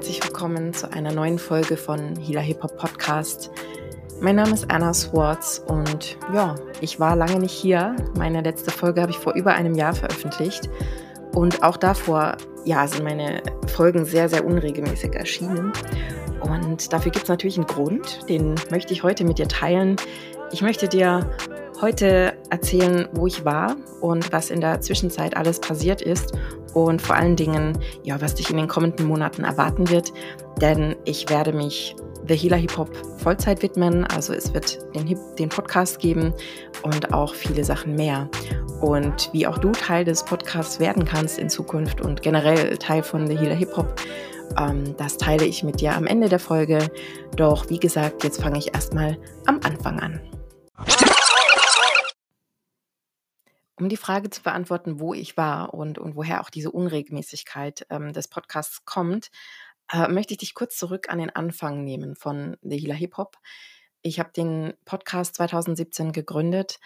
herzlich willkommen zu einer neuen Folge von Hila Hip Hop Podcast. Mein Name ist Anna Swartz und ja, ich war lange nicht hier. Meine letzte Folge habe ich vor über einem Jahr veröffentlicht und auch davor, ja, sind meine Folgen sehr, sehr unregelmäßig erschienen. Und dafür gibt es natürlich einen Grund, den möchte ich heute mit dir teilen. Ich möchte dir heute erzählen, wo ich war und was in der Zwischenzeit alles passiert ist und vor allen Dingen, ja, was dich in den kommenden Monaten erwarten wird. Denn ich werde mich The Healer Hip Hop Vollzeit widmen. Also es wird den, Hip den Podcast geben und auch viele Sachen mehr. Und wie auch du Teil des Podcasts werden kannst in Zukunft und generell Teil von The Healer Hip Hop, ähm, das teile ich mit dir am Ende der Folge. Doch wie gesagt, jetzt fange ich erstmal am Anfang an. Um die Frage zu beantworten, wo ich war und, und woher auch diese Unregelmäßigkeit ähm, des Podcasts kommt, äh, möchte ich dich kurz zurück an den Anfang nehmen von The Healer Hip Hop. Ich habe den Podcast 2017 gegründet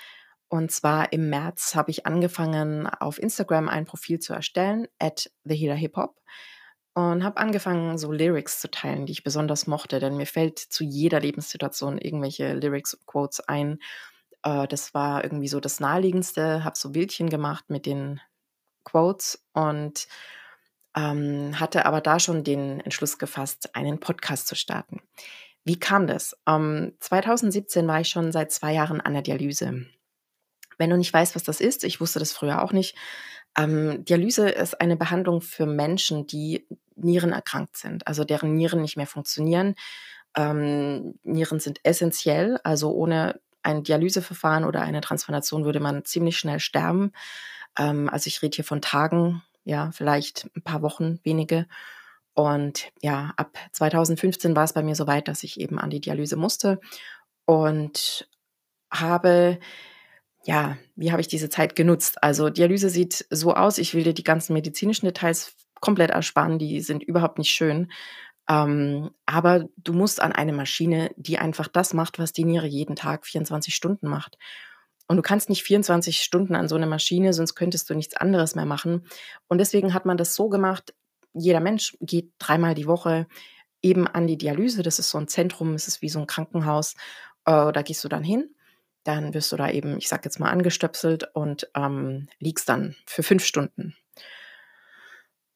und zwar im März habe ich angefangen, auf Instagram ein Profil zu erstellen, at The Healer Hip Hop und habe angefangen, so Lyrics zu teilen, die ich besonders mochte, denn mir fällt zu jeder Lebenssituation irgendwelche Lyrics und Quotes ein äh, das war irgendwie so das Naheliegendste, habe so Bildchen gemacht mit den Quotes und ähm, hatte aber da schon den Entschluss gefasst, einen Podcast zu starten. Wie kam das? Ähm, 2017 war ich schon seit zwei Jahren an der Dialyse. Wenn du nicht weißt, was das ist, ich wusste das früher auch nicht. Ähm, Dialyse ist eine Behandlung für Menschen, die Nieren erkrankt sind, also deren Nieren nicht mehr funktionieren. Ähm, Nieren sind essentiell, also ohne ein Dialyseverfahren oder eine Transplantation würde man ziemlich schnell sterben. Ähm, also ich rede hier von Tagen, ja, vielleicht ein paar Wochen, wenige. Und ja, ab 2015 war es bei mir so weit, dass ich eben an die Dialyse musste und habe, ja, wie habe ich diese Zeit genutzt? Also Dialyse sieht so aus, ich will dir die ganzen medizinischen Details komplett ersparen, die sind überhaupt nicht schön. Ähm, aber du musst an eine Maschine, die einfach das macht, was die Niere jeden Tag 24 Stunden macht. Und du kannst nicht 24 Stunden an so eine Maschine, sonst könntest du nichts anderes mehr machen. Und deswegen hat man das so gemacht, jeder Mensch geht dreimal die Woche eben an die Dialyse. Das ist so ein Zentrum, es ist wie so ein Krankenhaus. Äh, da gehst du dann hin, dann wirst du da eben, ich sag jetzt mal, angestöpselt und ähm, liegst dann für fünf Stunden.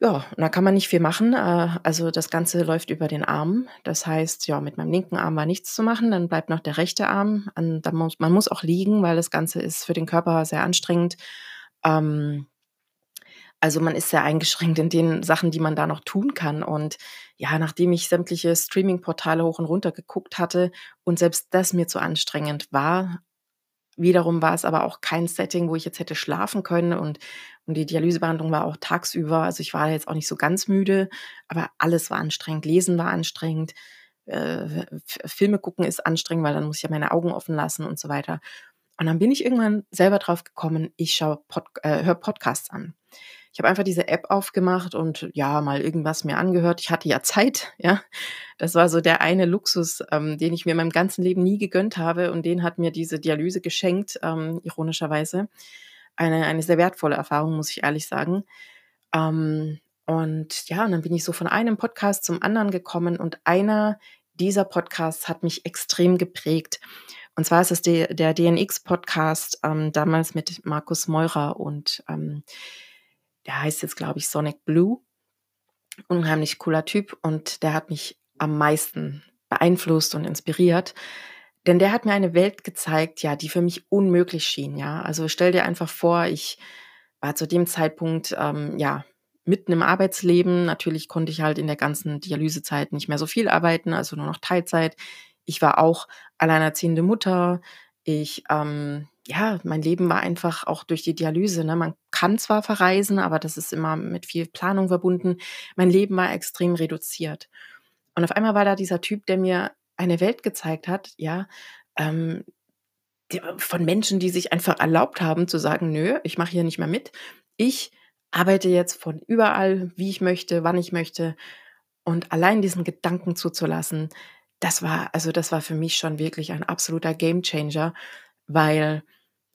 Ja, und da kann man nicht viel machen. Äh, also das Ganze läuft über den Arm. Das heißt, ja, mit meinem linken Arm war nichts zu machen. Dann bleibt noch der rechte Arm. Man muss auch liegen, weil das Ganze ist für den Körper sehr anstrengend. Ähm, also man ist sehr eingeschränkt in den Sachen, die man da noch tun kann. Und ja, nachdem ich sämtliche Streaming-Portale hoch und runter geguckt hatte und selbst das mir zu anstrengend war, Wiederum war es aber auch kein Setting, wo ich jetzt hätte schlafen können und, und die Dialysebehandlung war auch tagsüber. Also ich war jetzt auch nicht so ganz müde, aber alles war anstrengend. Lesen war anstrengend. Äh, Filme gucken ist anstrengend, weil dann muss ich ja meine Augen offen lassen und so weiter. Und dann bin ich irgendwann selber drauf gekommen, ich schaue Pod, äh, höre Podcasts an. Ich habe einfach diese App aufgemacht und ja, mal irgendwas mir angehört. Ich hatte ja Zeit, ja. Das war so der eine Luxus, ähm, den ich mir in meinem ganzen Leben nie gegönnt habe und den hat mir diese Dialyse geschenkt, ähm, ironischerweise. Eine, eine sehr wertvolle Erfahrung, muss ich ehrlich sagen. Ähm, und ja, und dann bin ich so von einem Podcast zum anderen gekommen und einer dieser Podcasts hat mich extrem geprägt. Und zwar ist es der, der DNX-Podcast, ähm, damals mit Markus Meurer und ähm, der heißt jetzt, glaube ich, Sonic Blue. Unheimlich cooler Typ und der hat mich am meisten beeinflusst und inspiriert. Denn der hat mir eine Welt gezeigt, ja, die für mich unmöglich schien, ja. Also stell dir einfach vor, ich war zu dem Zeitpunkt, ähm, ja, mitten im Arbeitsleben. Natürlich konnte ich halt in der ganzen Dialysezeit nicht mehr so viel arbeiten, also nur noch Teilzeit. Ich war auch alleinerziehende Mutter. Ich ähm, ja, mein Leben war einfach auch durch die Dialyse. Ne? Man kann zwar verreisen, aber das ist immer mit viel Planung verbunden. Mein Leben war extrem reduziert. Und auf einmal war da dieser Typ, der mir eine Welt gezeigt hat, ja, ähm, von Menschen, die sich einfach erlaubt haben zu sagen, nö, ich mache hier nicht mehr mit. Ich arbeite jetzt von überall, wie ich möchte, wann ich möchte. Und allein diesen Gedanken zuzulassen, das war, also das war für mich schon wirklich ein absoluter Gamechanger, weil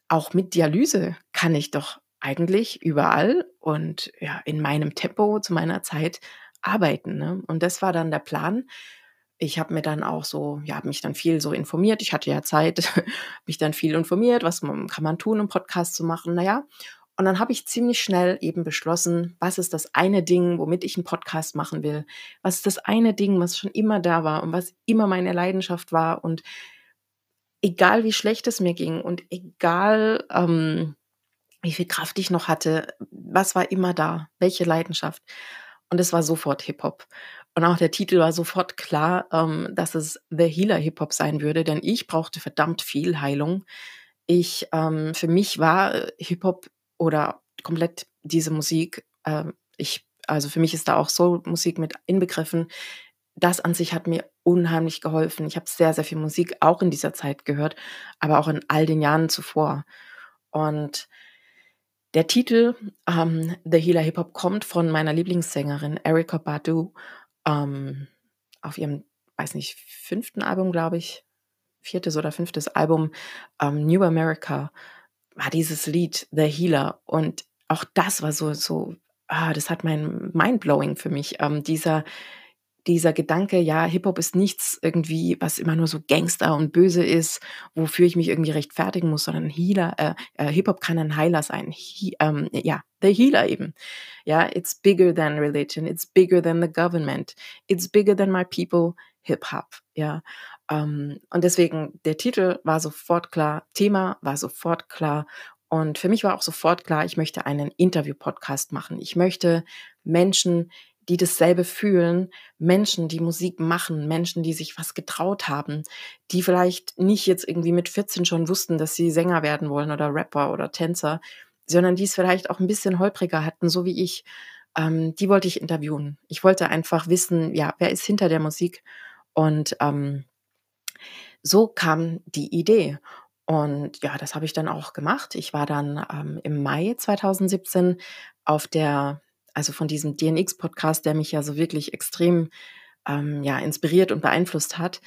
auch mit Dialyse kann ich doch eigentlich überall und ja, in meinem Tempo zu meiner Zeit arbeiten, ne? Und das war dann der Plan. Ich habe mir dann auch so ja, habe mich dann viel so informiert. Ich hatte ja Zeit, mich dann viel informiert, was man kann man tun, um Podcast zu machen. Na ja, und dann habe ich ziemlich schnell eben beschlossen, was ist das eine Ding, womit ich einen Podcast machen will? Was ist das eine Ding, was schon immer da war und was immer meine Leidenschaft war und egal wie schlecht es mir ging und egal, ähm, wie viel Kraft ich noch hatte, was war immer da? Welche Leidenschaft? Und es war sofort Hip-Hop. Und auch der Titel war sofort klar, ähm, dass es The Healer Hip-Hop sein würde, denn ich brauchte verdammt viel Heilung. Ich, ähm, für mich war äh, Hip-Hop oder komplett diese Musik, äh, ich, also für mich ist da auch Soul-Musik mit inbegriffen. Das an sich hat mir unheimlich geholfen. Ich habe sehr, sehr viel Musik auch in dieser Zeit gehört, aber auch in all den Jahren zuvor. Und der Titel ähm, The Healer Hip Hop kommt von meiner Lieblingssängerin Erika Badu ähm, auf ihrem, weiß nicht, fünften Album, glaube ich, viertes oder fünftes Album ähm, New America war dieses Lied The Healer und auch das war so so ah, das hat mein Mindblowing für mich. Ähm, dieser dieser Gedanke, ja, Hip-Hop ist nichts irgendwie, was immer nur so Gangster und böse ist, wofür ich mich irgendwie rechtfertigen muss, sondern Healer, äh, äh, Hip-Hop kann ein Heiler sein. He, ähm, ja, the Healer eben. Ja, it's bigger than religion, it's bigger than the government, it's bigger than my people, Hip-Hop. Ja, ähm, und deswegen, der Titel war sofort klar, Thema war sofort klar. Und für mich war auch sofort klar, ich möchte einen Interview-Podcast machen. Ich möchte Menschen, die dasselbe fühlen, Menschen, die Musik machen, Menschen, die sich was getraut haben, die vielleicht nicht jetzt irgendwie mit 14 schon wussten, dass sie Sänger werden wollen oder Rapper oder Tänzer, sondern die es vielleicht auch ein bisschen holpriger hatten, so wie ich. Ähm, die wollte ich interviewen. Ich wollte einfach wissen, ja, wer ist hinter der Musik und ähm, so kam die Idee. Und ja, das habe ich dann auch gemacht. Ich war dann ähm, im Mai 2017 auf der, also von diesem DNX-Podcast, der mich ja so wirklich extrem ähm, ja, inspiriert und beeinflusst hat,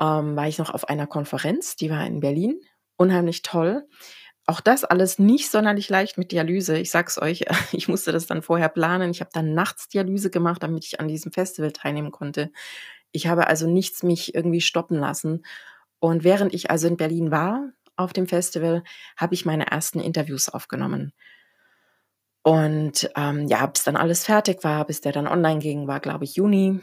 ähm, war ich noch auf einer Konferenz, die war in Berlin. Unheimlich toll. Auch das alles nicht sonderlich leicht mit Dialyse. Ich sag's euch, ich musste das dann vorher planen. Ich habe dann nachts Dialyse gemacht, damit ich an diesem Festival teilnehmen konnte. Ich habe also nichts mich irgendwie stoppen lassen. Und während ich also in Berlin war auf dem Festival, habe ich meine ersten Interviews aufgenommen. Und ähm, ja, bis dann alles fertig war, bis der dann online ging, war, glaube ich, Juni.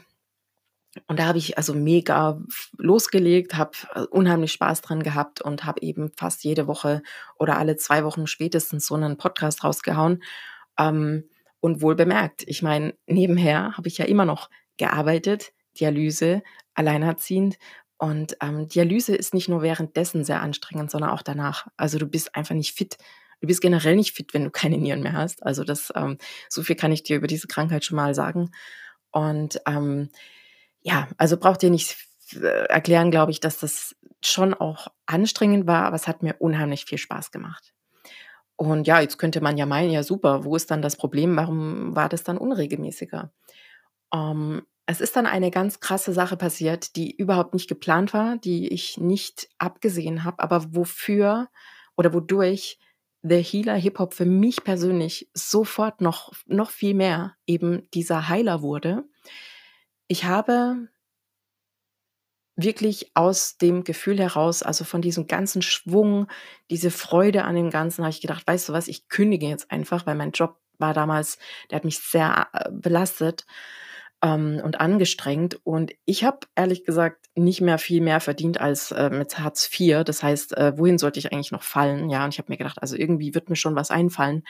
Und da habe ich also mega losgelegt, habe äh, unheimlich Spaß dran gehabt und habe eben fast jede Woche oder alle zwei Wochen spätestens so einen Podcast rausgehauen. Ähm, und wohl bemerkt, ich meine, nebenher habe ich ja immer noch gearbeitet, Dialyse, alleinerziehend. Und ähm, Dialyse ist nicht nur währenddessen sehr anstrengend, sondern auch danach. Also du bist einfach nicht fit. Du bist generell nicht fit, wenn du keine Nieren mehr hast. Also das, ähm, so viel kann ich dir über diese Krankheit schon mal sagen. Und ähm, ja, also braucht dir nicht äh, erklären, glaube ich, dass das schon auch anstrengend war, aber es hat mir unheimlich viel Spaß gemacht. Und ja, jetzt könnte man ja meinen, ja super, wo ist dann das Problem? Warum war das dann unregelmäßiger? Ähm, es ist dann eine ganz krasse Sache passiert, die überhaupt nicht geplant war, die ich nicht abgesehen habe, aber wofür oder wodurch The Healer Hip Hop für mich persönlich sofort noch noch viel mehr eben dieser Heiler wurde. Ich habe wirklich aus dem Gefühl heraus, also von diesem ganzen Schwung, diese Freude an dem Ganzen, habe ich gedacht: „Weißt du was, ich kündige jetzt einfach“, weil mein Job war damals der hat mich sehr, äh, belastet ähm, und angestrengt. Und ich habe ehrlich gesagt nicht mehr viel mehr verdient als äh, mit Hartz IV. Das heißt, äh, wohin sollte ich eigentlich noch fallen? Ja, und ich habe mir gedacht, also irgendwie wird mir schon was einfallen.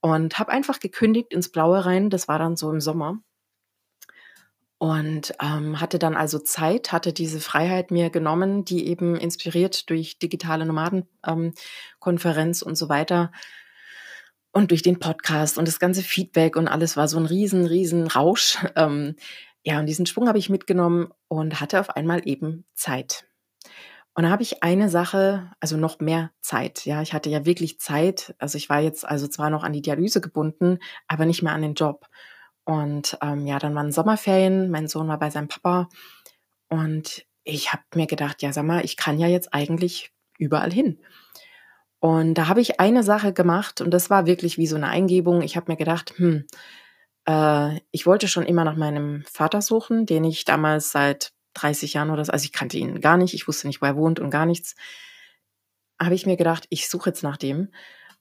Und habe einfach gekündigt ins Blaue rein. Das war dann so im Sommer. Und ähm, hatte dann also Zeit, hatte diese Freiheit mir genommen, die eben inspiriert durch digitale Nomadenkonferenz ähm, und so weiter und durch den Podcast und das ganze Feedback und alles war so ein riesen, riesen Rausch. Ähm, ja, und diesen Schwung habe ich mitgenommen und hatte auf einmal eben Zeit. Und da habe ich eine Sache, also noch mehr Zeit. Ja, ich hatte ja wirklich Zeit. Also ich war jetzt also zwar noch an die Dialyse gebunden, aber nicht mehr an den Job. Und ähm, ja, dann waren Sommerferien, mein Sohn war bei seinem Papa und ich habe mir gedacht, ja, sag mal, ich kann ja jetzt eigentlich überall hin. Und da habe ich eine Sache gemacht und das war wirklich wie so eine Eingebung. Ich habe mir gedacht, hm, äh, ich wollte schon immer nach meinem Vater suchen, den ich damals seit 30 Jahren oder so also, ich kannte ihn gar nicht, ich wusste nicht, wo er wohnt und gar nichts. Habe ich mir gedacht, ich suche jetzt nach dem,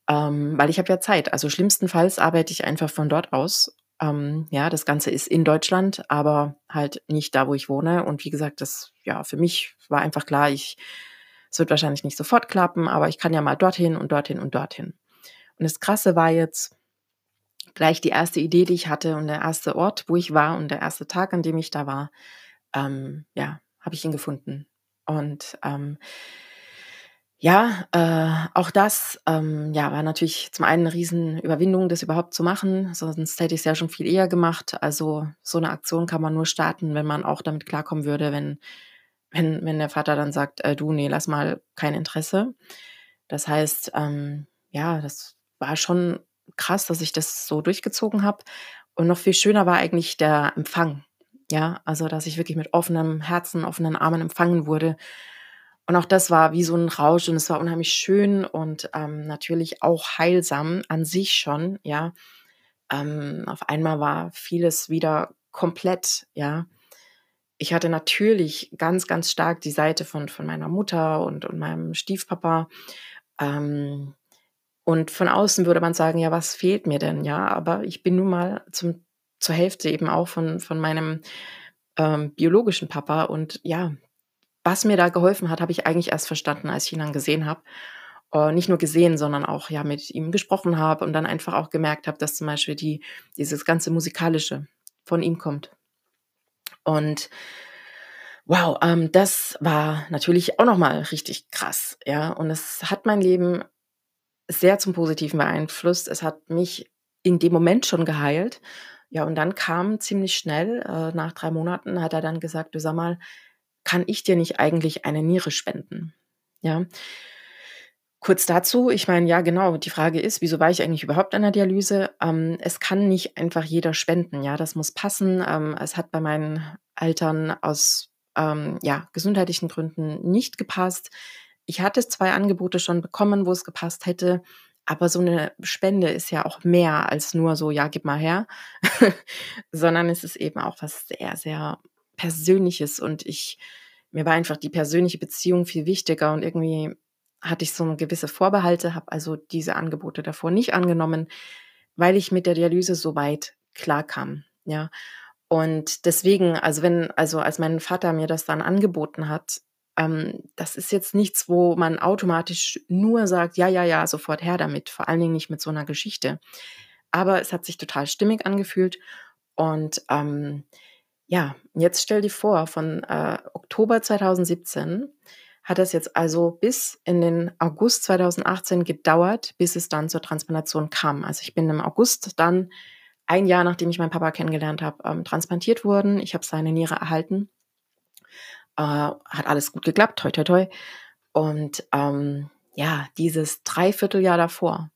ähm, weil ich habe ja Zeit. Also, schlimmstenfalls arbeite ich einfach von dort aus. Ähm, ja, das Ganze ist in Deutschland, aber halt nicht da, wo ich wohne. Und wie gesagt, das ja, für mich war einfach klar, ich es wird wahrscheinlich nicht sofort klappen, aber ich kann ja mal dorthin und dorthin und dorthin. Und das Krasse war jetzt gleich die erste Idee, die ich hatte und der erste Ort, wo ich war und der erste Tag, an dem ich da war, ähm, ja, habe ich ihn gefunden. Und ähm, ja, äh, auch das, ähm, ja, war natürlich zum einen 'ne Riesenüberwindung, das überhaupt zu machen, sonst hätte ich's ja schon viel eher gemacht. Also, so 'ne Aktion kann man nur starten, wenn man auch damit klarkommen würde, wenn wenn wenn der Vater dann sagt: „Äh, du, ne, lass mal, kein Interesse.“ Das heißt, ähm, ja, das war schon krass, dass ich das so durchgezogen habe. Und noch viel schöner war eigentlich der Empfang. Ja, also, dass ich wirklich mit offenem Herzen, offenen Armen empfangen wurde. Und auch das war wie so 'n Rausch und es war unheimlich schön und, ähm, natürlich auch heilsam an sich schon, ja. Ähm, auf einmal war vieles wieder komplett, ja. Ich hatte natürlich ganz, ganz stark die Seite von von meiner Mutter und und meinem Stiefpapa. Ähm, und von außen würde man sagen: „Ja, was fehlt mir denn?“ Ja, aber ich bin nun mal zum zur Hälfte eben auch von von meinem, ähm, biologischen Papa und ja, was mir da geholfen hat, habe ich eigentlich erst verstanden, als ich ihn dann gesehen habe. Äh, nicht nur gesehen, sondern auch, ja, mit ihm gesprochen habe und dann einfach auch gemerkt habe, dass zum Beispiel die dieses ganze Musikalische von ihm kommt. Und wow, ähm, das war natürlich auch noch mal richtig krass, ja? Und es hat mein Leben sehr zum Positiven beeinflusst. Es hat mich in dem Moment schon geheilt. Ja, und dann kam ziemlich schnell, äh, nach 3 Monaten hat er dann gesagt: „Du, sag mal, kann ich dir nicht eigentlich eine Niere spenden?“ Ja. Kurz dazu, ich meine, ja genau, die Frage ist, wieso war ich eigentlich überhaupt an der Dialyse? Ähm, es kann nicht einfach jeder spenden, ja, das muss passen. Ähm, es hat bei meinen Eltern aus, ähm, ja, gesundheitlichen Gründen nicht gepasst. Ich hatte 2 Angebote schon bekommen, wo es gepasst hätte, aber so 'ne Spende ist ja auch mehr als nur so: „Ja, gib mal her“, sondern es ist eben auch was sehr, sehr Persönliches und ich mir war einfach die persönliche Beziehung viel wichtiger und irgendwie hatte ich so gewisse Vorbehalte, habe also diese Angebote davor nicht angenommen, weil ich mit der Dialyse so weit klarkam, ja? Und deswegen, also wenn also als mein Vater mir das dann angeboten hat, ähm, das ist jetzt nichts, wo man automatisch nur sagt: „Ja, ja, ja, sofort her damit“, vor allen Dingen nicht mit so 'ner Geschichte. Aber es hat sich total stimmig angefühlt und, ähm, ja, jetzt stell dir vor, von, äh, Oktober 2017 hat das jetzt also bis in den August 2018 gedauert, bis es dann zur Transplantation kam. Also, ich bin im August dann 1 Jahr, nachdem ich meinen Papa kennengelernt habe, ähm, transplantiert worden. Ich habe seine Niere erhalten. Äh, hat alles gut geklappt, toi, toi, toi. Und, ähm, ja, dieses 3/4 Jahr davor.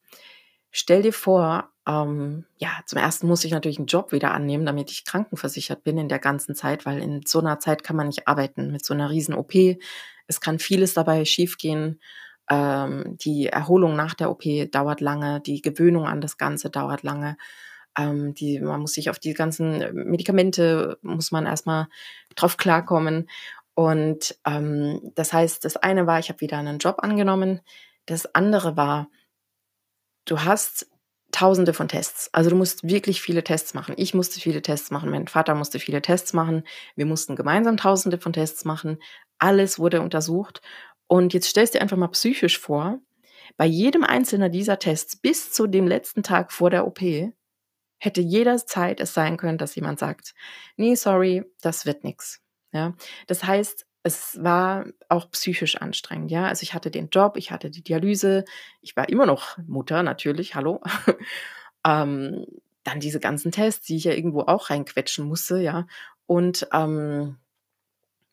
Stell dir vor, ähm, ja, zum 1. musste ich natürlich 'n Job wieder annehmen, damit ich krankenversichert bin in der ganzen Zeit, weil in so 'ner Zeit kann man nicht arbeiten mit so 'ner Riesen-OP. Es kann vieles dabei schiefgehen. Ähm, die Erholung nach der OP dauert lange, die Gewöhnung an das Ganze dauert lange. Ähm, die man muss sich auf die ganzen Medikamente muss man erst mal drauf klarkommen. Und, ähm, das heißt, das eine war, ich habe wieder 'nen Job angenommen. Das andere war du hast Tausende von Tests. Also, du musst wirklich viele Tests machen. Ich musste viele Tests machen, mein Vater musste viele Tests machen. Wir mussten gemeinsam Tausende von Tests machen. Alles wurde untersucht. Und jetzt stellst dir einfach mal psychisch vor, bei jedem einzelnen dieser Tests bis zu dem letzten Tag vor der OP hätte jederzeit es sein können, dass jemand sagt: „Ne, sorry, das wird nix.“ Ja? Das heißt, es war auch psychisch anstrengend, ja? Also, ich hatte den Job, ich hatte die Dialyse, ich war immer noch Mutter natürlich, hallo? Ähm, dann diese ganzen Tests, die ich ja irgendwo auch reinquetschen musste, ja? Und, ähm,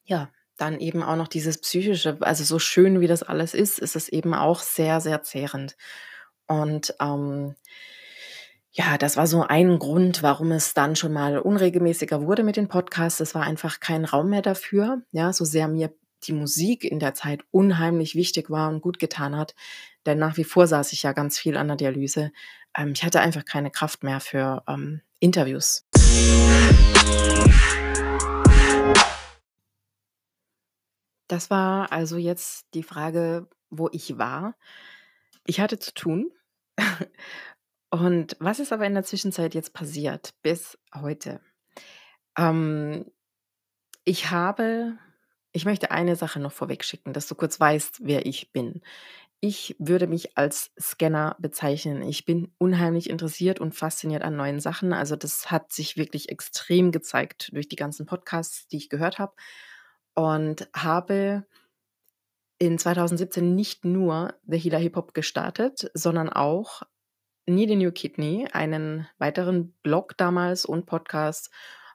ja, dann eben auch noch dieses Psychische. Also, so schön wie das alles ist, ist es eben auch sehr, sehr zehrend. Und, ähm, ja, das war so ein Grund, warum es dann schon mal unregelmäßiger wurde mit den Podcasts. Es war einfach kein Raum mehr dafür, ja, so sehr mir die Musik in der Zeit unheimlich wichtig war und gutgetan hat. Denn nach wie vor saß ich ja ganz viel an der Dialyse. ähm, ich hatte einfach keine Kraft mehr für ähm, Interviews. Das war also jetzt die Frage, wo ich war. Ich hatte zu tun. Und was ist aber in der Zwischenzeit jetzt passiert bis heute? Ähm, ich habe ich möchte eine Sache noch vorweg schicken, dass du kurz weißt, wer ich bin. Ich würde mich als Scanner bezeichnen. Ich bin unheimlich interessiert und fasziniert an neuen Sachen. Also das hat sich wirklich extrem gezeigt durch die ganzen Podcasts, die ich gehört habe. Und habe in 2017 nicht nur The Healer Hip Hop gestartet, sondern auch Need a New Kidney, einen weiteren Blog damals und Podcast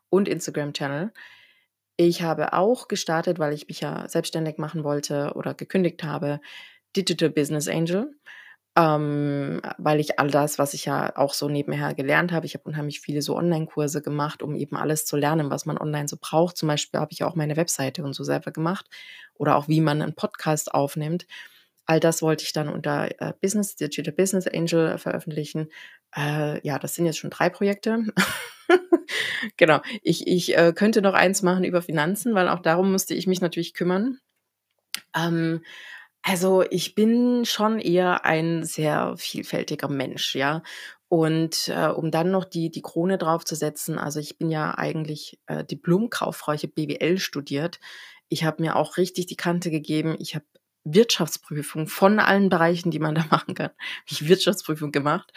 und Instagram-Channel. Ich habe auch gestartet, weil ich mich ja selbstständig machen wollte oder gekündigt habe, Digital Business Angel, ähm, weil ich all das, was ich ja auch so nebenher gelernt habe, ich habe unheimlich viele so Online-Kurse gemacht, um eben alles zu lernen, was man online so braucht. Zum Beispiel habe ich auch meine Webseite und so selber gemacht oder auch wie man einen Podcast aufnimmt. All das wollte ich dann unter äh, Business, Digital Business Angel veröffentlichen. Äh, ja, das sind jetzt schon drei Projekte. genau. Ich, ich äh, könnte noch eins machen über Finanzen, weil auch darum musste ich mich natürlich kümmern. Ähm, also ich bin schon eher ein sehr vielfältiger Mensch, ja. Und äh, um dann noch die, die Krone draufzusetzen, also ich bin ja eigentlich äh, Diplomkauffrau, ich habe BWL studiert. Ich habe mir auch richtig die Kante gegeben. Ich habe Wirtschaftsprüfung von allen Bereichen, die man da machen kann. Ich Wirtschaftsprüfung gemacht.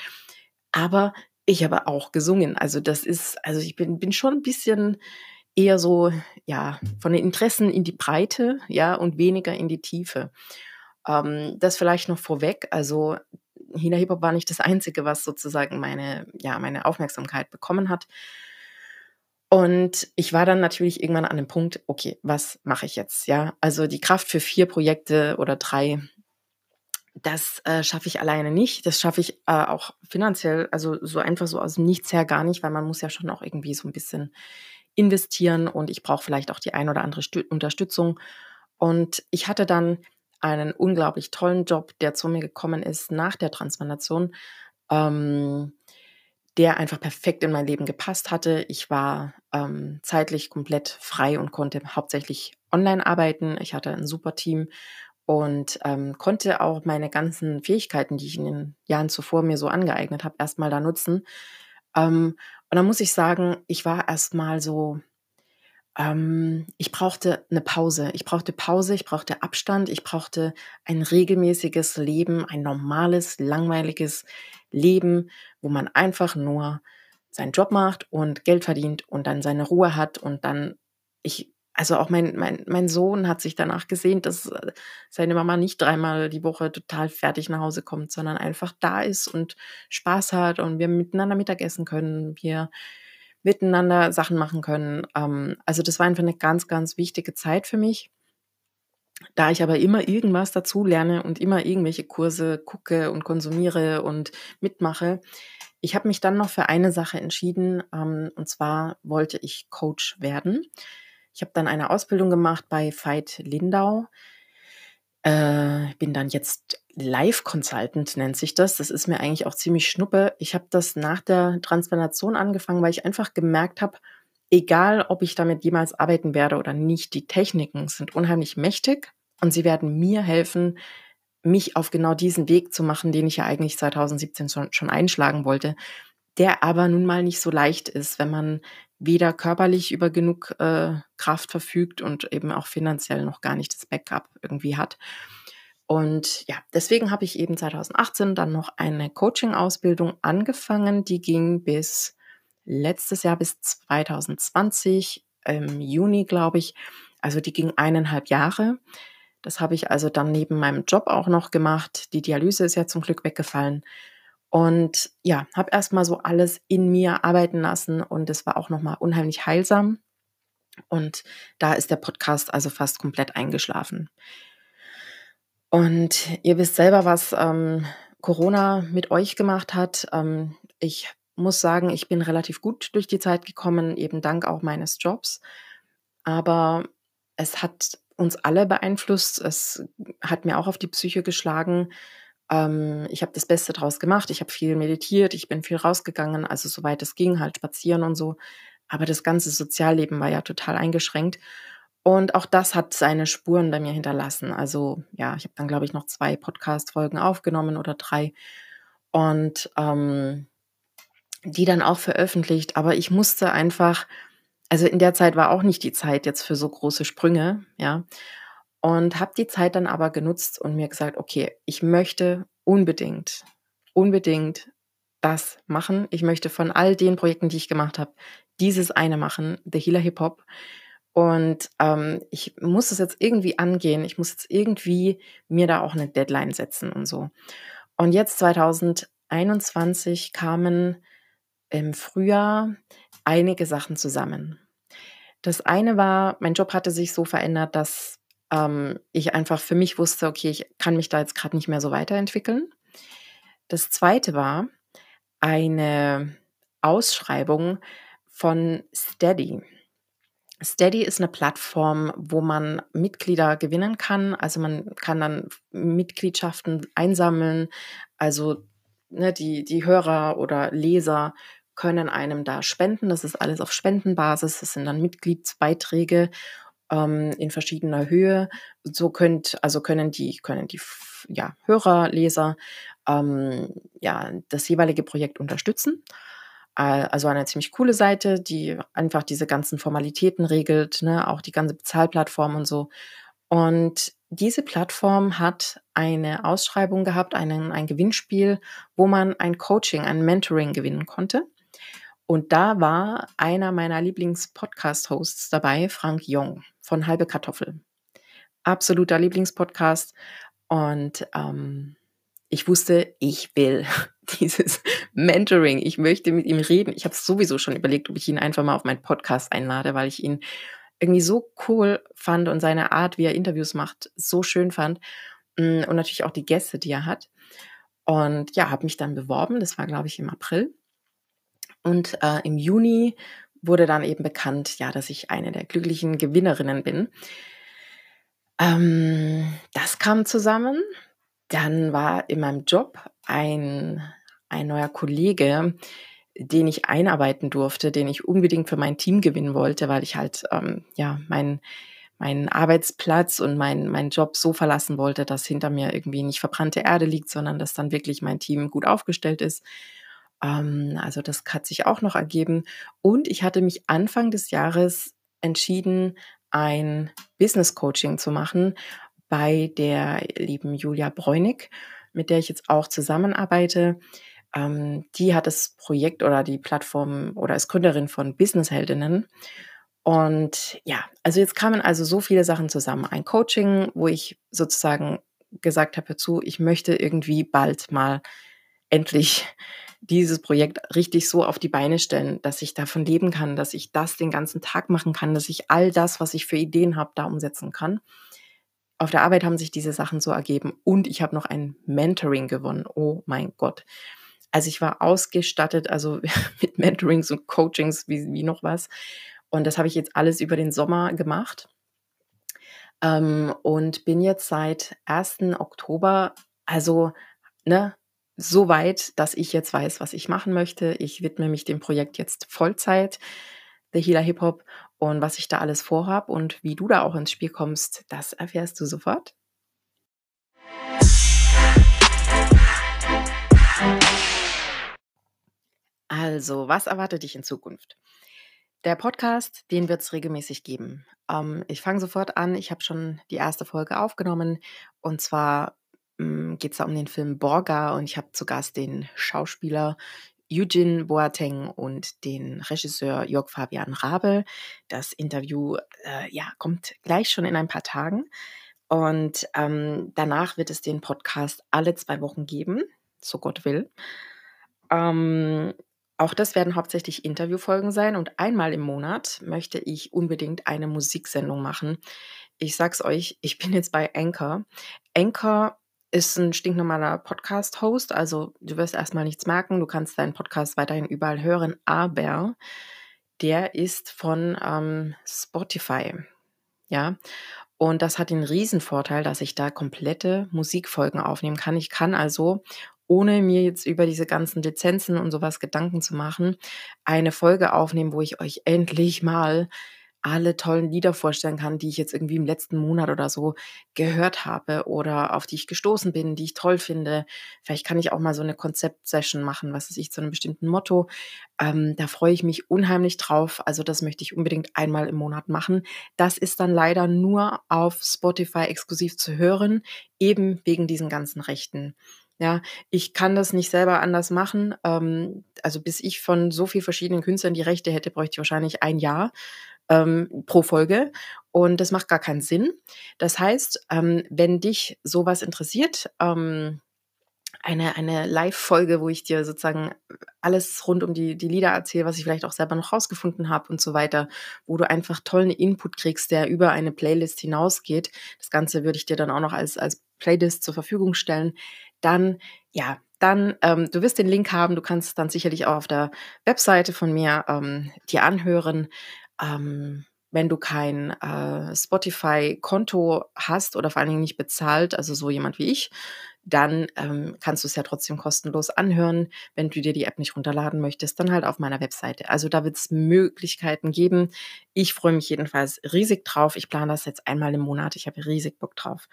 Aber ich habe auch gesungen. Also das ist, also ich bin, bin schon ein bisschen eher so, ja, von den Interessen in die Breite, ja, und weniger in die Tiefe. Ähm, das vielleicht noch vorweg. Also Hina Hip Hop war nicht das Einzige, was sozusagen meine, ja, meine Aufmerksamkeit bekommen hat. Und ich war dann natürlich irgendwann an dem Punkt, okay, was mache ich jetzt? Ja, also die Kraft für vier Projekte oder drei, das äh, schaffe ich alleine nicht. Das schaffe ich äh, auch finanziell, also so einfach so aus dem Nichts her gar nicht, weil man muss ja schon auch irgendwie so ein bisschen investieren und ich brauche vielleicht auch die ein oder andere Stü Unterstützung. Und ich hatte dann einen unglaublich tollen Job, der zu mir gekommen ist nach der Transplantation. Ähm, der einfach perfekt in mein Leben gepasst hatte. Ich war ähm, zeitlich komplett frei und konnte hauptsächlich online arbeiten. Ich hatte ein super Team und ähm, konnte auch meine ganzen Fähigkeiten, die ich in den Jahren zuvor mir so angeeignet habe, erstmal da nutzen. Ähm, und dann muss ich sagen, ich war erstmal so, ähm, ich brauchte eine Pause. Ich brauchte Pause, ich brauchte Abstand, ich brauchte ein regelmäßiges Leben, ein normales, langweiliges Leben, wo man einfach nur seinen Job macht und Geld verdient und dann seine Ruhe hat und dann ich also auch mein, mein, mein Sohn hat sich danach gesehen, dass äh, seine Mama nicht dreimal die Woche total fertig nach Hause kommt, sondern einfach da ist und Spaß hat und wir miteinander Mittagessen können, wir miteinander Sachen machen können. Ähm, also das war einfach eine ganz, ganz wichtige Zeit für mich. Da ich aber immer irgendwas dazu lerne und immer irgendwelche Kurse gucke und konsumiere und mitmache, ich habe mich dann noch für eine Sache entschieden, ähm, und zwar wollte ich Coach werden. Ich habe dann eine Ausbildung gemacht bei Veit Lindau. Äh, bin dann jetzt Live Consultant, nennt sich das. Das ist mir eigentlich auch ziemlich schnuppe. Ich habe das nach der Transplantation angefangen, weil ich einfach gemerkt habe, egal ob ich damit jemals arbeiten werde oder nicht, die Techniken sind unheimlich mächtig und sie werden mir helfen, mich auf genau diesen Weg zu machen, den ich ja eigentlich 2017 schon, schon einschlagen wollte, der aber nun mal nicht so leicht ist, wenn man weder körperlich über genug äh, Kraft verfügt und eben auch finanziell noch gar nicht das Backup irgendwie hat. Und ja, deswegen habe ich eben 2018 dann noch eine Coaching-Ausbildung angefangen. Die ging bis letztes Jahr, bis 2020, im Juni, glaube ich. Also die ging eineinhalb Jahre. Das habe ich also dann neben meinem Job auch noch gemacht. Die Dialyse ist ja zum Glück weggefallen. Und ja, habe erstmal so alles in mir arbeiten lassen und es war auch nochmal unheimlich heilsam. Und da ist der Podcast also fast komplett eingeschlafen. Und ihr wisst selber, was ähm, Corona mit euch gemacht hat. Ähm, ich muss sagen, ich bin relativ gut durch die Zeit gekommen, eben dank auch meines Jobs. Aber es hat uns alle beeinflusst. Es hat mir auch auf die Psyche geschlagen. Ähm, ich habe das Beste draus gemacht. Ich habe viel meditiert, ich bin viel rausgegangen, also soweit es ging, halt spazieren und so. Aber das ganze Sozialleben war ja total eingeschränkt. Und auch das hat seine Spuren bei mir hinterlassen. Also ja, ich habe dann, glaube ich, noch zwei Podcast-Folgen aufgenommen oder drei und ähm, die dann auch veröffentlicht. Aber ich musste einfach, also in der Zeit war auch nicht die Zeit jetzt für so große Sprünge, ja. Und habe die Zeit dann aber genutzt und mir gesagt, okay, ich möchte unbedingt, unbedingt das machen. Ich möchte von all den Projekten, die ich gemacht habe, dieses eine machen, The Healer Hip Hop. Und ähm, ich muss es jetzt irgendwie angehen. Ich muss jetzt irgendwie mir da auch eine Deadline setzen und so. Und jetzt 2021 kamen im Frühjahr einige Sachen zusammen. Das eine war, mein Job hatte sich so verändert, dass ähm, ich einfach für mich wusste, okay, ich kann mich da jetzt gerade nicht mehr so weiterentwickeln. Das zweite war eine Ausschreibung von Steady. Steady ist eine Plattform, wo man Mitglieder gewinnen kann. Also man kann dann Mitgliedschaften einsammeln. Also ne, die, die Hörer oder Leser können einem da spenden. Das ist alles auf Spendenbasis. Das sind dann Mitgliedsbeiträge ähm, in verschiedener Höhe. So könnt, also können die, können die ja, Hörer, Leser ähm, ja, das jeweilige Projekt unterstützen. Also eine ziemlich coole Seite, die einfach diese ganzen Formalitäten regelt, ne, auch die ganze Bezahlplattform und so. Und diese Plattform hat eine Ausschreibung gehabt, einen, ein Gewinnspiel, wo man ein Coaching, ein Mentoring gewinnen konnte. Und da war einer meiner Lieblings-Podcast-Hosts dabei, Frank Jong von Halbe Kartoffel. Absoluter Lieblingspodcast. Und ähm, ich wusste, ich will dieses Mentoring. Ich möchte mit ihm reden. Ich habe sowieso schon überlegt, ob ich ihn einfach mal auf meinen Podcast einlade, weil ich ihn irgendwie so cool fand und seine Art, wie er Interviews macht, so schön fand. Mm, und natürlich auch die Gäste, die er hat. Und ja, habe mich dann beworben. Das war, glaube ich, im April. Und äh, im Juni wurde dann eben bekannt, ja, dass ich eine der glücklichen Gewinnerinnen bin. Ähm, das kam zusammen. Dann war in meinem Job ein, ein neuer Kollege, den ich einarbeiten durfte, den ich unbedingt für mein Team gewinnen wollte, weil ich halt ähm, ja meinen meinen Arbeitsplatz und meinen mein Job so verlassen wollte, dass hinter mir irgendwie nicht verbrannte Erde liegt, sondern dass dann wirklich mein Team gut aufgestellt ist. Ähm, also das hat sich auch noch ergeben. Und ich hatte mich Anfang des Jahres entschieden, ein Business Coaching zu machen bei der lieben Julia Bräunig, mit der ich jetzt auch zusammenarbeite. Ähm, die hat das Projekt oder die Plattform oder ist Gründerin von Business Heldinnen. Und ja, also jetzt kamen also so viele Sachen zusammen. Ein Coaching, wo ich sozusagen gesagt habe dazu, ich möchte irgendwie bald mal endlich dieses Projekt richtig so auf die Beine stellen, dass ich davon leben kann, dass ich das den ganzen Tag machen kann, dass ich all das, was ich für Ideen habe, da umsetzen kann auf der Arbeit haben sich diese Sachen so ergeben und ich habe noch ein Mentoring gewonnen. Oh mein Gott. Also ich war ausgestattet, also mit Mentorings und Coachings wie, wie noch was. Und das habe ich jetzt alles über den Sommer gemacht. Ähm, und bin jetzt seit 1. Oktober, also ne, so weit, dass ich jetzt weiß, was ich machen möchte. Ich widme mich dem Projekt jetzt Vollzeit, The Healer Hip Hop, und was ich da alles vorhab und wie du da auch ins Spiel kommst, das erfährst du sofort. Also, was erwartet dich in Zukunft? Der Podcast, den wird es regelmäßig geben. Ähm, ich fange sofort an. Ich habe schon die erste Folge aufgenommen. Und zwar geht es da um den Film Borga. Und ich habe zu Gast den Schauspieler Eugene Boateng und den Regisseur Jörg Fabian Rabe. Das Interview äh, ja, kommt gleich schon in ein paar Tagen. Und ähm, danach wird es den Podcast alle zwei Wochen geben, so Gott will. Ähm, auch das werden hauptsächlich Interviewfolgen sein und einmal im Monat möchte ich unbedingt eine Musiksendung machen. Ich sag's euch, ich bin jetzt bei Anchor. Anchor ist ein stinknormaler Podcast-Host, also du wirst erstmal nichts merken, du kannst deinen Podcast weiterhin überall hören, aber der ist von ähm, Spotify. Ja, Und das hat den Riesenvorteil, dass ich da komplette Musikfolgen aufnehmen kann. Ich kann also, ohne mir jetzt über diese ganzen Lizenzen und sowas Gedanken zu machen, eine Folge aufnehmen, wo ich euch endlich mal alle tollen Lieder vorstellen kann, die ich jetzt irgendwie im letzten Monat oder so gehört habe oder auf die ich gestoßen bin, die ich toll finde. Vielleicht kann ich auch mal so eine Konzeptsession machen, was weiß ich, zu einem bestimmten Motto. Ähm, da freue ich mich unheimlich drauf. Also das möchte ich unbedingt einmal im Monat machen. Das ist dann leider nur auf Spotify exklusiv zu hören, eben wegen diesen ganzen Rechten. Ja, ich kann das nicht selber anders machen. Ähm, also bis ich von so viel verschiedenen Künstlern die Rechte hätte, bräuchte ich wahrscheinlich ein Jahr ähm, pro Folge. Und das macht gar keinen Sinn. Das heißt, ähm, wenn dich sowas interessiert, ähm, eine, eine Live-Folge, wo ich dir sozusagen alles rund um die, die Lieder erzähle, was ich vielleicht auch selber noch rausgefunden habe und so weiter, wo du einfach tollen Input kriegst, der über eine Playlist hinausgeht. Das Ganze würde ich dir dann auch noch als, als Playlist zur Verfügung stellen. Dann, ja, dann, ähm, du wirst den Link haben, du kannst dann sicherlich auch auf der Webseite von mir ähm, dir anhören. Ähm, wenn du kein äh, Spotify-Konto hast oder vor allen Dingen nicht bezahlt, also so jemand wie ich, dann ähm, kannst du es ja trotzdem kostenlos anhören. Wenn du dir die App nicht runterladen möchtest, dann halt auf meiner Webseite. Also da wird es Möglichkeiten geben. Ich freue mich jedenfalls riesig drauf. Ich plane das jetzt einmal im Monat. Ich habe riesig Bock drauf.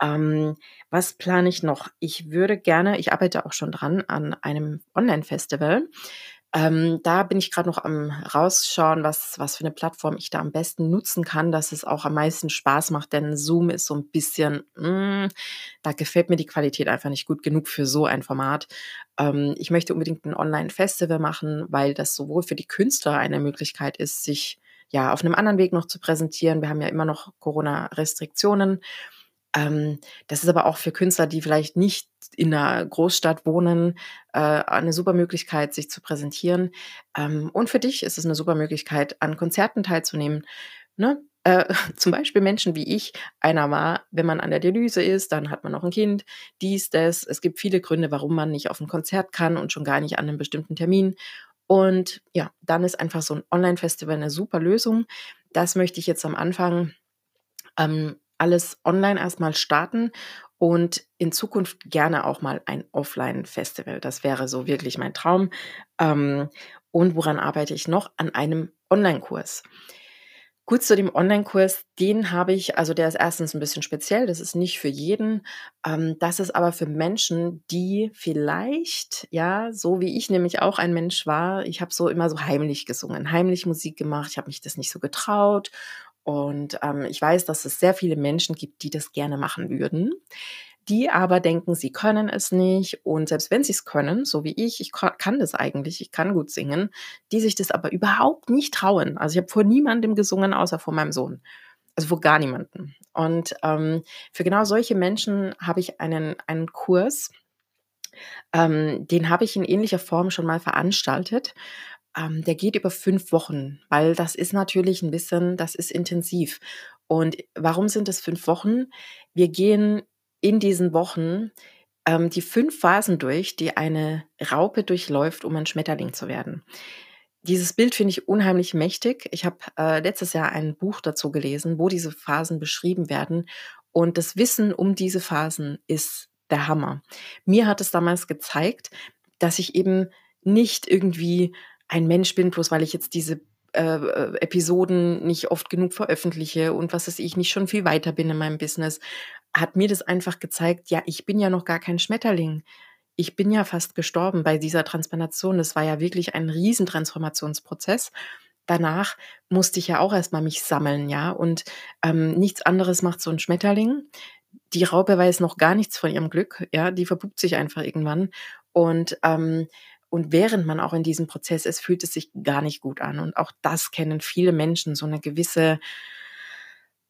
Ähm, was plane ich noch? Ich würde gerne, ich arbeite auch schon dran an einem Online-Festival. Ähm, da bin ich gerade noch am rausschauen, was, was für eine Plattform ich da am besten nutzen kann, dass es auch am meisten Spaß macht, denn Zoom ist so ein bisschen, mm, da gefällt mir die Qualität einfach nicht gut genug für so ein Format. Ähm, ich möchte unbedingt ein Online-Festival machen, weil das sowohl für die Künstler eine Möglichkeit ist, sich ja auf einem anderen Weg noch zu präsentieren. Wir haben ja immer noch Corona-Restriktionen ähm, das ist aber auch für Künstler, die vielleicht nicht in einer Großstadt wohnen, äh, eine super Möglichkeit, sich zu präsentieren. Ähm, und für dich ist es eine super Möglichkeit, an Konzerten teilzunehmen. Ne? Äh, zum Beispiel Menschen wie ich. Einer war, wenn man an der Dialyse ist, dann hat man noch ein Kind, dies, das. Es gibt viele Gründe, warum man nicht auf ein Konzert kann und schon gar nicht an einem bestimmten Termin. Und ja, dann ist einfach so ein Online-Festival eine super Lösung. Das möchte ich jetzt am Anfang ähm, alles online erstmal starten und in Zukunft gerne auch mal ein Offline-Festival. Das wäre so wirklich mein Traum. Ähm, und woran arbeite ich noch? An einem Online-Kurs. Kurz zu dem Online-Kurs, den habe ich, also der ist erstens ein bisschen speziell, das ist nicht für jeden. Ähm, das ist aber für Menschen, die vielleicht, ja, so wie ich nämlich auch ein Mensch war, ich habe so immer so heimlich gesungen, heimlich Musik gemacht, ich habe mich das nicht so getraut und ähm, ich weiß, dass es sehr viele Menschen gibt, die das gerne machen würden, die aber denken, sie können es nicht. Und selbst wenn sie es können, so wie ich, ich kann das eigentlich, ich kann gut singen, die sich das aber überhaupt nicht trauen. Also ich habe vor niemandem gesungen, außer vor meinem Sohn. Also vor gar niemandem. Und ähm, für genau solche Menschen habe ich einen, einen Kurs, ähm, den habe ich in ähnlicher Form schon mal veranstaltet. Ähm, der geht über fünf Wochen, weil das ist natürlich ein bisschen, das ist intensiv. Und warum sind es fünf Wochen? Wir gehen in diesen Wochen ähm, die fünf Phasen durch, die eine Raupe durchläuft, um ein Schmetterling zu werden. Dieses Bild finde ich unheimlich mächtig. Ich habe äh, letztes Jahr ein Buch dazu gelesen, wo diese Phasen beschrieben werden. Und das Wissen um diese Phasen ist der Hammer. Mir hat es damals gezeigt, dass ich eben nicht irgendwie ein Mensch bin, bloß weil ich jetzt diese äh, äh, Episoden nicht oft genug veröffentliche und was weiß ich, nicht schon viel weiter bin in meinem Business, hat mir das einfach gezeigt, ja, ich bin ja noch gar kein Schmetterling. Ich bin ja fast gestorben bei dieser Transplantation. Das war ja wirklich ein Riesentransformationsprozess. Danach musste ich ja auch erstmal mich sammeln, ja. Und ähm, nichts anderes macht so ein Schmetterling. Die Raupe weiß noch gar nichts von ihrem Glück, ja. Die verpuppt sich einfach irgendwann. Und ähm, und während man auch in diesem Prozess ist, fühlt es sich gar nicht gut an. Und auch das kennen viele Menschen, so eine gewisse,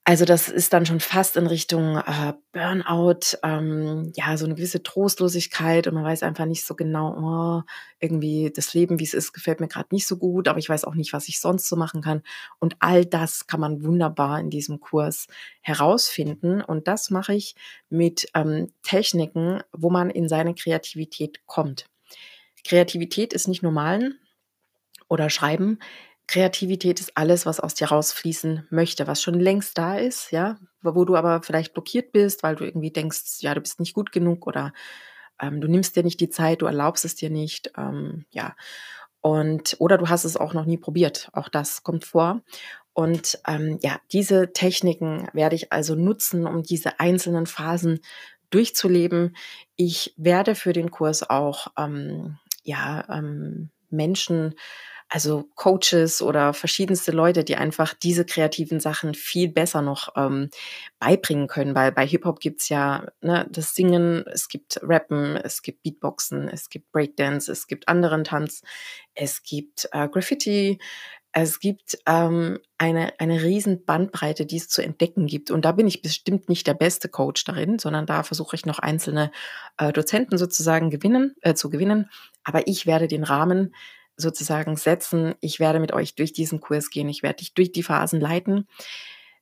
also das ist dann schon fast in Richtung äh, Burnout, ähm, ja, so eine gewisse Trostlosigkeit und man weiß einfach nicht so genau, oh, irgendwie das Leben, wie es ist, gefällt mir gerade nicht so gut, aber ich weiß auch nicht, was ich sonst so machen kann. Und all das kann man wunderbar in diesem Kurs herausfinden. Und das mache ich mit ähm, Techniken, wo man in seine Kreativität kommt. Kreativität ist nicht nur malen oder schreiben. Kreativität ist alles, was aus dir rausfließen möchte, was schon längst da ist, ja, wo du aber vielleicht blockiert bist, weil du irgendwie denkst, ja, du bist nicht gut genug oder ähm, du nimmst dir nicht die Zeit, du erlaubst es dir nicht, ähm, ja. Und oder du hast es auch noch nie probiert. Auch das kommt vor. Und ähm, ja, diese Techniken werde ich also nutzen, um diese einzelnen Phasen durchzuleben. Ich werde für den Kurs auch ähm, ja ähm, Menschen also Coaches oder verschiedenste Leute, die einfach diese kreativen Sachen viel besser noch ähm, beibringen können, weil bei Hip-Hop gibt's ja ne, das Singen, es gibt Rappen, es gibt Beatboxen, es gibt Breakdance, es gibt anderen Tanz, es gibt äh, Graffiti, es gibt ähm, eine, eine riesen Bandbreite, die es zu entdecken gibt. Und da bin ich bestimmt nicht der beste Coach darin, sondern da versuche ich noch einzelne äh, Dozenten sozusagen gewinnen, äh, zu gewinnen. Aber ich werde den Rahmen sozusagen setzen. Ich werde mit euch durch diesen Kurs gehen. Ich werde dich durch die Phasen leiten.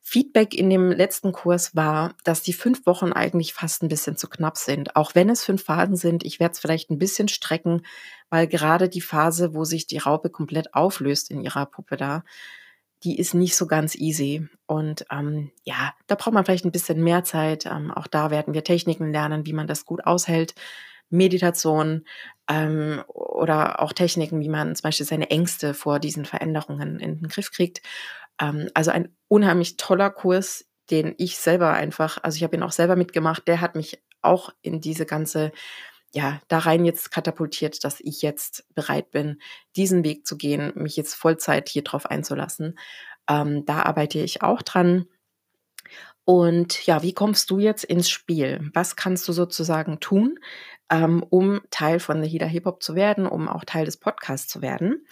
Feedback in dem letzten Kurs war, dass die fünf Wochen eigentlich fast ein bisschen zu knapp sind. Auch wenn es fünf Phasen sind, ich werde es vielleicht ein bisschen strecken, weil gerade die Phase, wo sich die Raupe komplett auflöst in ihrer Puppe da, die ist nicht so ganz easy. Und ähm, ja, da braucht man vielleicht ein bisschen mehr Zeit. Ähm, auch da werden wir Techniken lernen, wie man das gut aushält. Meditation ähm, oder auch Techniken, wie man zum Beispiel seine Ängste vor diesen Veränderungen in den Griff kriegt. Ähm, also ein unheimlich toller Kurs, den ich selber einfach, also ich habe ihn auch selber mitgemacht, der hat mich auch in diese ganze, ja, da rein jetzt katapultiert, dass ich jetzt bereit bin, diesen Weg zu gehen, mich jetzt Vollzeit hier drauf einzulassen. Ähm, da arbeite ich auch dran. Und ja, wie kommst du jetzt ins Spiel? Was kannst du sozusagen tun, ähm, um Teil von The Healer Hip Hop zu werden, um auch Teil des Podcasts zu werden?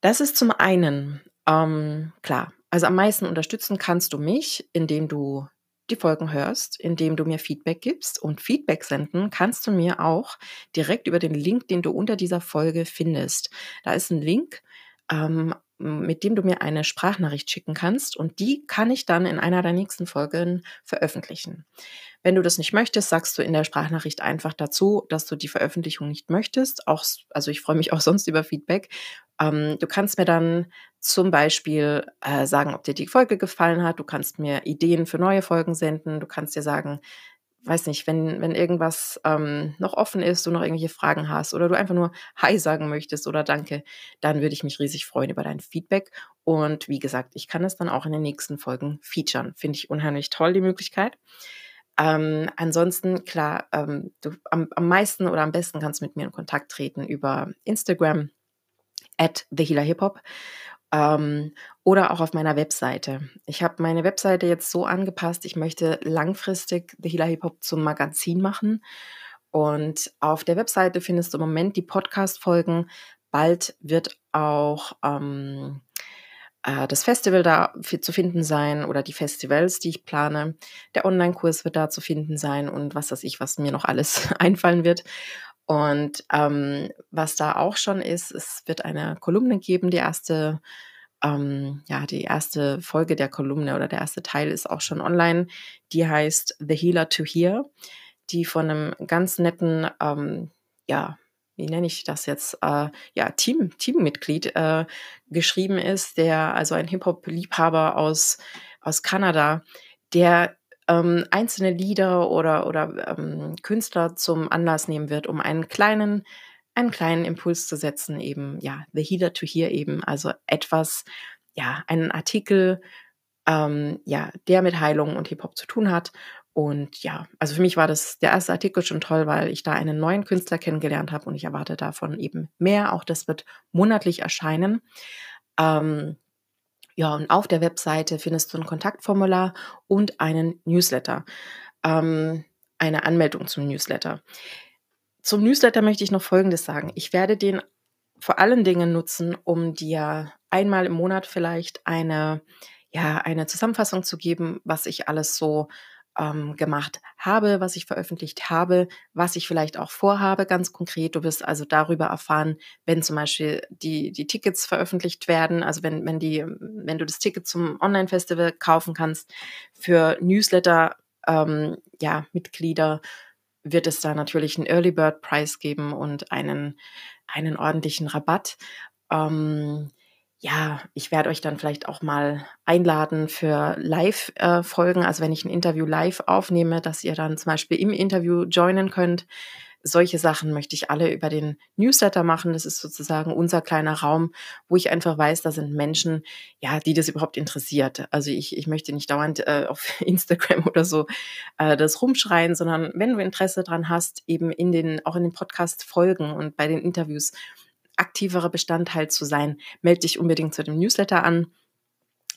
Das ist zum einen, ähm, klar, also am meisten unterstützen kannst du mich, indem du die Folgen hörst, indem du mir Feedback gibst. Und Feedback senden kannst du mir auch direkt über den Link, den du unter dieser Folge findest. Da ist ein Link, ähm, mit dem du mir eine Sprachnachricht schicken kannst und die kann ich dann in einer der nächsten Folgen veröffentlichen. Wenn du das nicht möchtest, sagst du in der Sprachnachricht einfach dazu, dass du die Veröffentlichung nicht möchtest. Auch, also ich freue mich auch sonst über Feedback. Ähm, du kannst mir dann zum Beispiel äh, sagen, ob dir die Folge gefallen hat. Du kannst mir Ideen für neue Folgen senden. Du kannst dir sagen, weiß nicht, wenn, wenn irgendwas ähm, noch offen ist, du noch irgendwelche Fragen hast oder du einfach nur Hi sagen möchtest oder Danke, dann würde ich mich riesig freuen über dein Feedback. Und wie gesagt, ich kann es dann auch in den nächsten Folgen featuren. Finde ich unheimlich toll, die Möglichkeit. Ähm, ansonsten, klar, ähm, du am, am meisten oder am besten kannst du mit mir in Kontakt treten über Instagram at The Healer Hip Hop ähm, oder auch auf meiner Webseite. Ich habe meine Webseite jetzt so angepasst, ich möchte langfristig The Healer Hip Hop zum Magazin machen. Und auf der Webseite findest du im Moment die Podcast-Folgen. Bald wird auch ähm, äh, das Festival da zu finden sein oder die Festivals, die ich plane. Der Online-Kurs wird da zu finden sein und was weiß ich, was mir noch alles einfallen wird. Und ähm, was da auch schon ist, es wird eine Kolumne geben. Die erste, ähm, ja, die erste Folge der Kolumne oder der erste Teil ist auch schon online. Die heißt The Healer to Hear, die von einem ganz netten, ähm, ja, wie nenne ich das jetzt, äh, ja, Team, Teammitglied äh, geschrieben ist, der also ein Hip-Hop-Liebhaber aus, aus Kanada, der ähm, einzelne Lieder oder, oder ähm, Künstler zum Anlass nehmen wird, um einen kleinen, einen kleinen Impuls zu setzen, eben, ja, The Healer to Hear eben, also etwas, ja, einen Artikel, ähm, ja, der mit Heilung und Hip-Hop zu tun hat. Und ja, also für mich war das der erste Artikel schon toll, weil ich da einen neuen Künstler kennengelernt habe und ich erwarte davon eben mehr. Auch das wird monatlich erscheinen. Ähm, ja, und auf der Webseite findest du ein Kontaktformular und einen Newsletter, ähm, eine Anmeldung zum Newsletter. Zum Newsletter möchte ich noch Folgendes sagen. Ich werde den vor allen Dingen nutzen, um dir einmal im Monat vielleicht eine, ja, eine Zusammenfassung zu geben, was ich alles so ähm, gemacht habe, was ich veröffentlicht habe, was ich vielleicht auch vorhabe, ganz konkret. Du wirst also darüber erfahren, wenn zum Beispiel die, die Tickets veröffentlicht werden, also wenn, wenn, die, wenn du das Ticket zum Online-Festival kaufen kannst, für Newsletter, ähm, ja, Mitglieder wird es da natürlich einen Early Bird Preis geben und einen, einen ordentlichen Rabatt. Ähm, ja, ich werde euch dann vielleicht auch mal einladen für Live-Folgen, äh, also wenn ich ein Interview live aufnehme, dass ihr dann zum Beispiel im Interview joinen könnt. Solche Sachen möchte ich alle über den Newsletter machen. Das ist sozusagen unser kleiner Raum, wo ich einfach weiß, da sind Menschen, ja, die das überhaupt interessiert. Also ich, ich möchte nicht dauernd äh, auf Instagram oder so äh, das rumschreien, sondern wenn du Interesse dran hast, eben in den, auch in den Podcast folgen und bei den Interviews aktiverer Bestandteil zu sein, melde dich unbedingt zu dem Newsletter an.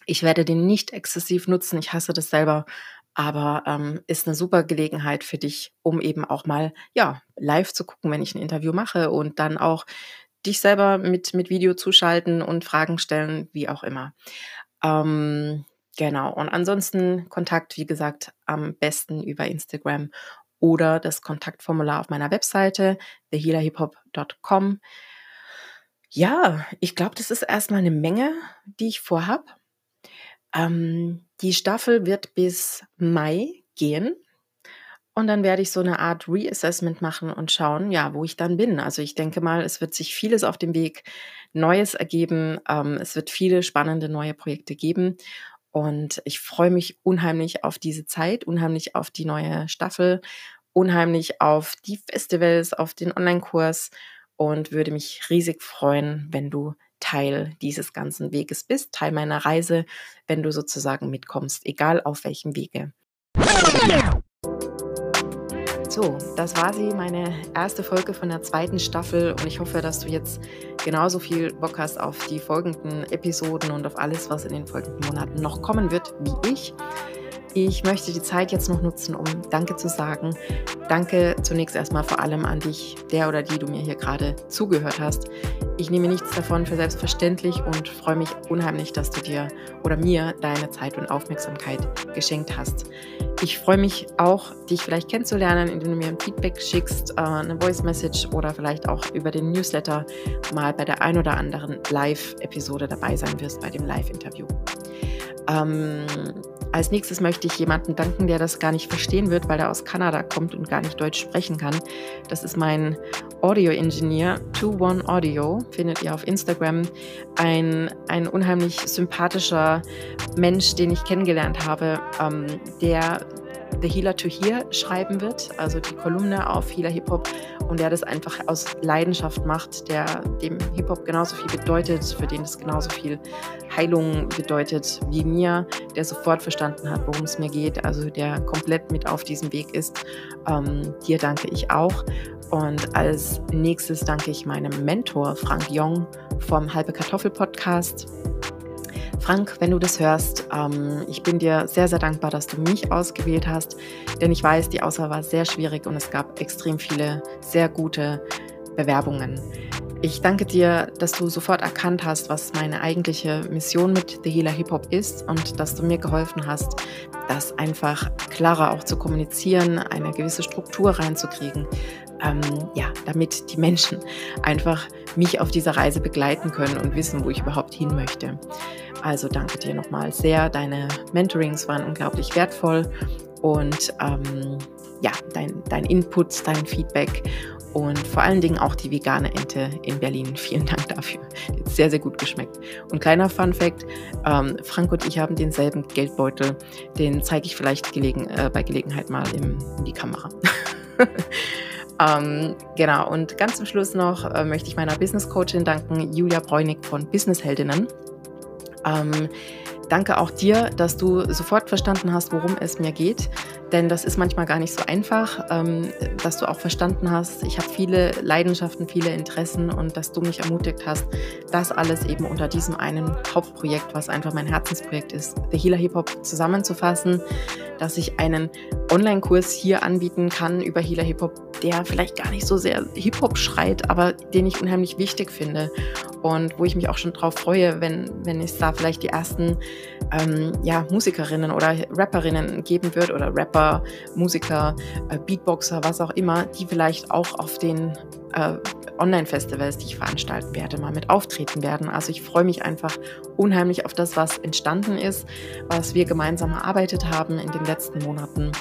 Ich werde den nicht exzessiv nutzen, ich hasse das selber, aber ähm, ist eine super Gelegenheit für dich, um eben auch mal ja live zu gucken, wenn ich ein Interview mache und dann auch dich selber mit mit Video zuschalten und Fragen stellen, wie auch immer. Ähm, genau. Und ansonsten Kontakt, wie gesagt, am besten über Instagram oder das Kontaktformular auf meiner Webseite thehealerhiphop.com. Ja, ich glaube, das ist erstmal eine Menge, die ich vorhab. Ähm, die Staffel wird bis Mai gehen. Und dann werde ich so eine Art Reassessment machen und schauen, ja, wo ich dann bin. Also ich denke mal, es wird sich vieles auf dem Weg Neues ergeben. Ähm, es wird viele spannende neue Projekte geben. Und ich freue mich unheimlich auf diese Zeit, unheimlich auf die neue Staffel, unheimlich auf die Festivals, auf den Online-Kurs und würde mich riesig freuen, wenn du Teil dieses ganzen Weges bist, Teil meiner Reise, wenn du sozusagen mitkommst, egal auf welchem Wege. So, das war sie, meine erste Folge von der zweiten Staffel und ich hoffe, dass du jetzt genauso viel Bock hast auf die folgenden Episoden und auf alles, was in den folgenden Monaten noch kommen wird, wie ich. Ich möchte die Zeit jetzt noch nutzen, um Danke zu sagen. Danke zunächst erstmal vor allem an dich, der oder die du mir hier gerade zugehört hast. Ich nehme nichts davon für selbstverständlich und freue mich unheimlich, dass du dir oder mir deine Zeit und Aufmerksamkeit geschenkt hast. Ich freue mich auch, dich vielleicht kennenzulernen, indem du mir ein Feedback schickst, äh, eine Voice Message oder vielleicht auch über den Newsletter mal bei der ein oder anderen Live-Episode dabei sein wirst, bei dem Live-Interview. Ähm, als nächstes möchte ich jemanden danken, der das gar nicht verstehen wird, weil er aus Kanada kommt und gar nicht Deutsch sprechen kann. Das ist mein Audio-Engineer, 21 Audio, findet ihr auf Instagram. Ein, ein unheimlich sympathischer Mensch, den ich kennengelernt habe, ähm, der The Healer to Hear schreiben wird, also die Kolumne auf Healer Hip Hop und der das einfach aus Leidenschaft macht, der dem Hip Hop genauso viel bedeutet, für den es genauso viel Heilung bedeutet wie mir, der sofort verstanden hat, worum es mir geht, also der komplett mit auf diesem Weg ist. Ähm, dir danke ich auch. Und als nächstes danke ich meinem Mentor Frank Jong vom Halbe Kartoffel Podcast Frank, wenn du das hörst, ähm, ich bin dir sehr, sehr dankbar, dass du mich ausgewählt hast, denn ich weiß, die Auswahl war sehr schwierig und es gab extrem viele sehr gute Bewerbungen. Ich danke dir, dass du sofort erkannt hast, was meine eigentliche Mission mit The Healer Hip Hop ist und dass du mir geholfen hast, das einfach klarer auch zu kommunizieren, eine gewisse Struktur reinzukriegen, ähm, ja, damit die Menschen einfach mich auf dieser Reise begleiten können und wissen, wo ich überhaupt hin möchte. Also danke dir nochmal sehr. Deine Mentorings waren unglaublich wertvoll und ähm, ja, dein, dein Input, dein Feedback und vor allen Dingen auch die vegane Ente in Berlin. Vielen Dank dafür. Sehr, sehr gut geschmeckt. Und kleiner Fun Fact: ähm, Frank und ich haben denselben Geldbeutel. Den zeige ich vielleicht gelegen, äh, bei Gelegenheit mal im, in die Kamera. ähm, genau, und ganz zum Schluss noch äh, möchte ich meiner Business Coachin danken, Julia Bräunig von Business Heldinnen. Ähm, danke auch dir, dass du sofort verstanden hast, worum es mir geht. Denn das ist manchmal gar nicht so einfach, ähm, dass du auch verstanden hast, ich habe viele Leidenschaften, viele Interessen und dass du mich ermutigt hast, das alles eben unter diesem einen Hauptprojekt, was einfach mein Herzensprojekt ist, The Healer Hip Hop zusammenzufassen, dass ich einen Online-Kurs hier anbieten kann über Healer Hip Hop, der vielleicht gar nicht so sehr Hip Hop schreit, aber den ich unheimlich wichtig finde und wo ich mich auch schon drauf freue, wenn, wenn es da vielleicht die ersten ähm, ja, Musikerinnen oder Rapperinnen geben wird oder Rapper, Musiker, äh, Beatboxer, was auch immer, die vielleicht auch auf den äh, Online-Festivals, die ich veranstalten werde, mal mit auftreten werden. Also ich freue mich einfach unheimlich auf das, was entstanden ist, was wir gemeinsam erarbeitet haben in den letzten Monaten.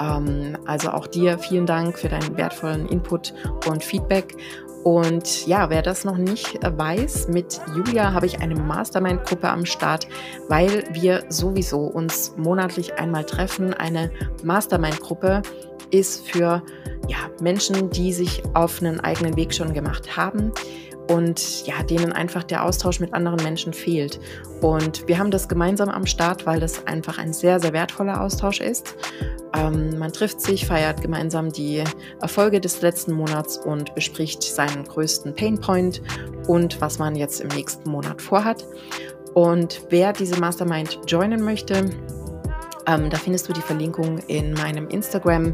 Ähm, also auch dir vielen Dank für deinen wertvollen Input und Feedback. Und ja, wer das noch nicht weiß, mit Julia habe ich eine Mastermind-Gruppe am Start, weil wir sowieso uns monatlich einmal treffen. Eine Mastermind-Gruppe ist für ja, Menschen, die sich auf einen eigenen Weg schon gemacht haben und ja, denen einfach der Austausch mit anderen Menschen fehlt. Und wir haben das gemeinsam am Start, weil das einfach ein sehr, sehr wertvoller Austausch ist. Ähm, man trifft sich, feiert gemeinsam die Erfolge des letzten Monats und bespricht seinen größten Painpoint und was man jetzt im nächsten Monat vorhat. Und wer diese Mastermind joinen möchte, ähm, da findest du die Verlinkung in meinem Instagram,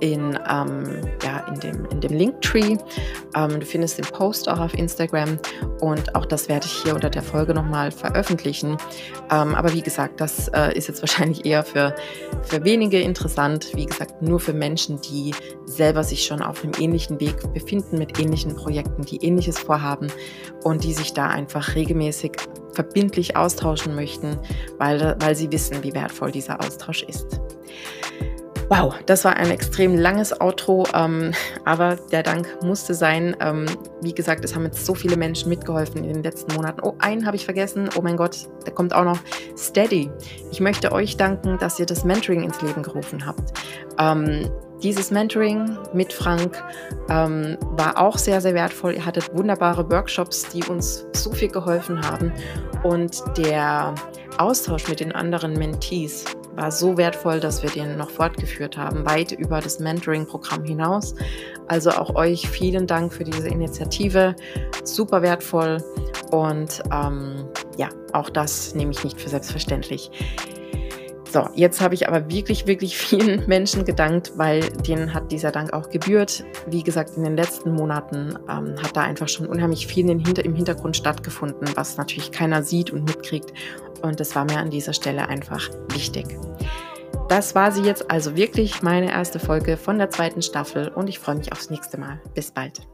in, ähm, ja, in, dem, in dem Linktree. Ähm, du findest den Post auch auf Instagram und auch das werde ich hier unter der Folge nochmal veröffentlichen. Ähm, aber wie gesagt, das äh, ist jetzt wahrscheinlich eher für, für wenige interessant. Wie gesagt, nur für Menschen, die selber sich schon auf einem ähnlichen Weg befinden mit ähnlichen Projekten, die ähnliches vorhaben und die sich da einfach regelmäßig verbindlich austauschen möchten, weil, weil sie wissen, wie wertvoll dieser Austausch ist. Wow, das war ein extrem langes Outro, ähm, aber der Dank musste sein. Ähm, wie gesagt, es haben jetzt so viele Menschen mitgeholfen in den letzten Monaten. Oh, einen habe ich vergessen. Oh mein Gott, der kommt auch noch. Steady. Ich möchte euch danken, dass ihr das Mentoring ins Leben gerufen habt. Ähm, dieses Mentoring mit Frank ähm, war auch sehr, sehr wertvoll. Ihr hattet wunderbare Workshops, die uns so viel geholfen haben. Und der Austausch mit den anderen Mentees war so wertvoll, dass wir den noch fortgeführt haben, weit über das Mentoring-Programm hinaus. Also auch euch vielen Dank für diese Initiative. Super wertvoll. Und ähm, ja, auch das nehme ich nicht für selbstverständlich. So, jetzt habe ich aber wirklich, wirklich vielen Menschen gedankt, weil denen hat dieser Dank auch gebührt. Wie gesagt, in den letzten Monaten ähm, hat da einfach schon unheimlich viel im Hintergrund stattgefunden, was natürlich keiner sieht und mitkriegt. Und das war mir an dieser Stelle einfach wichtig. Das war sie jetzt also wirklich meine erste Folge von der zweiten Staffel und ich freue mich aufs nächste Mal. Bis bald.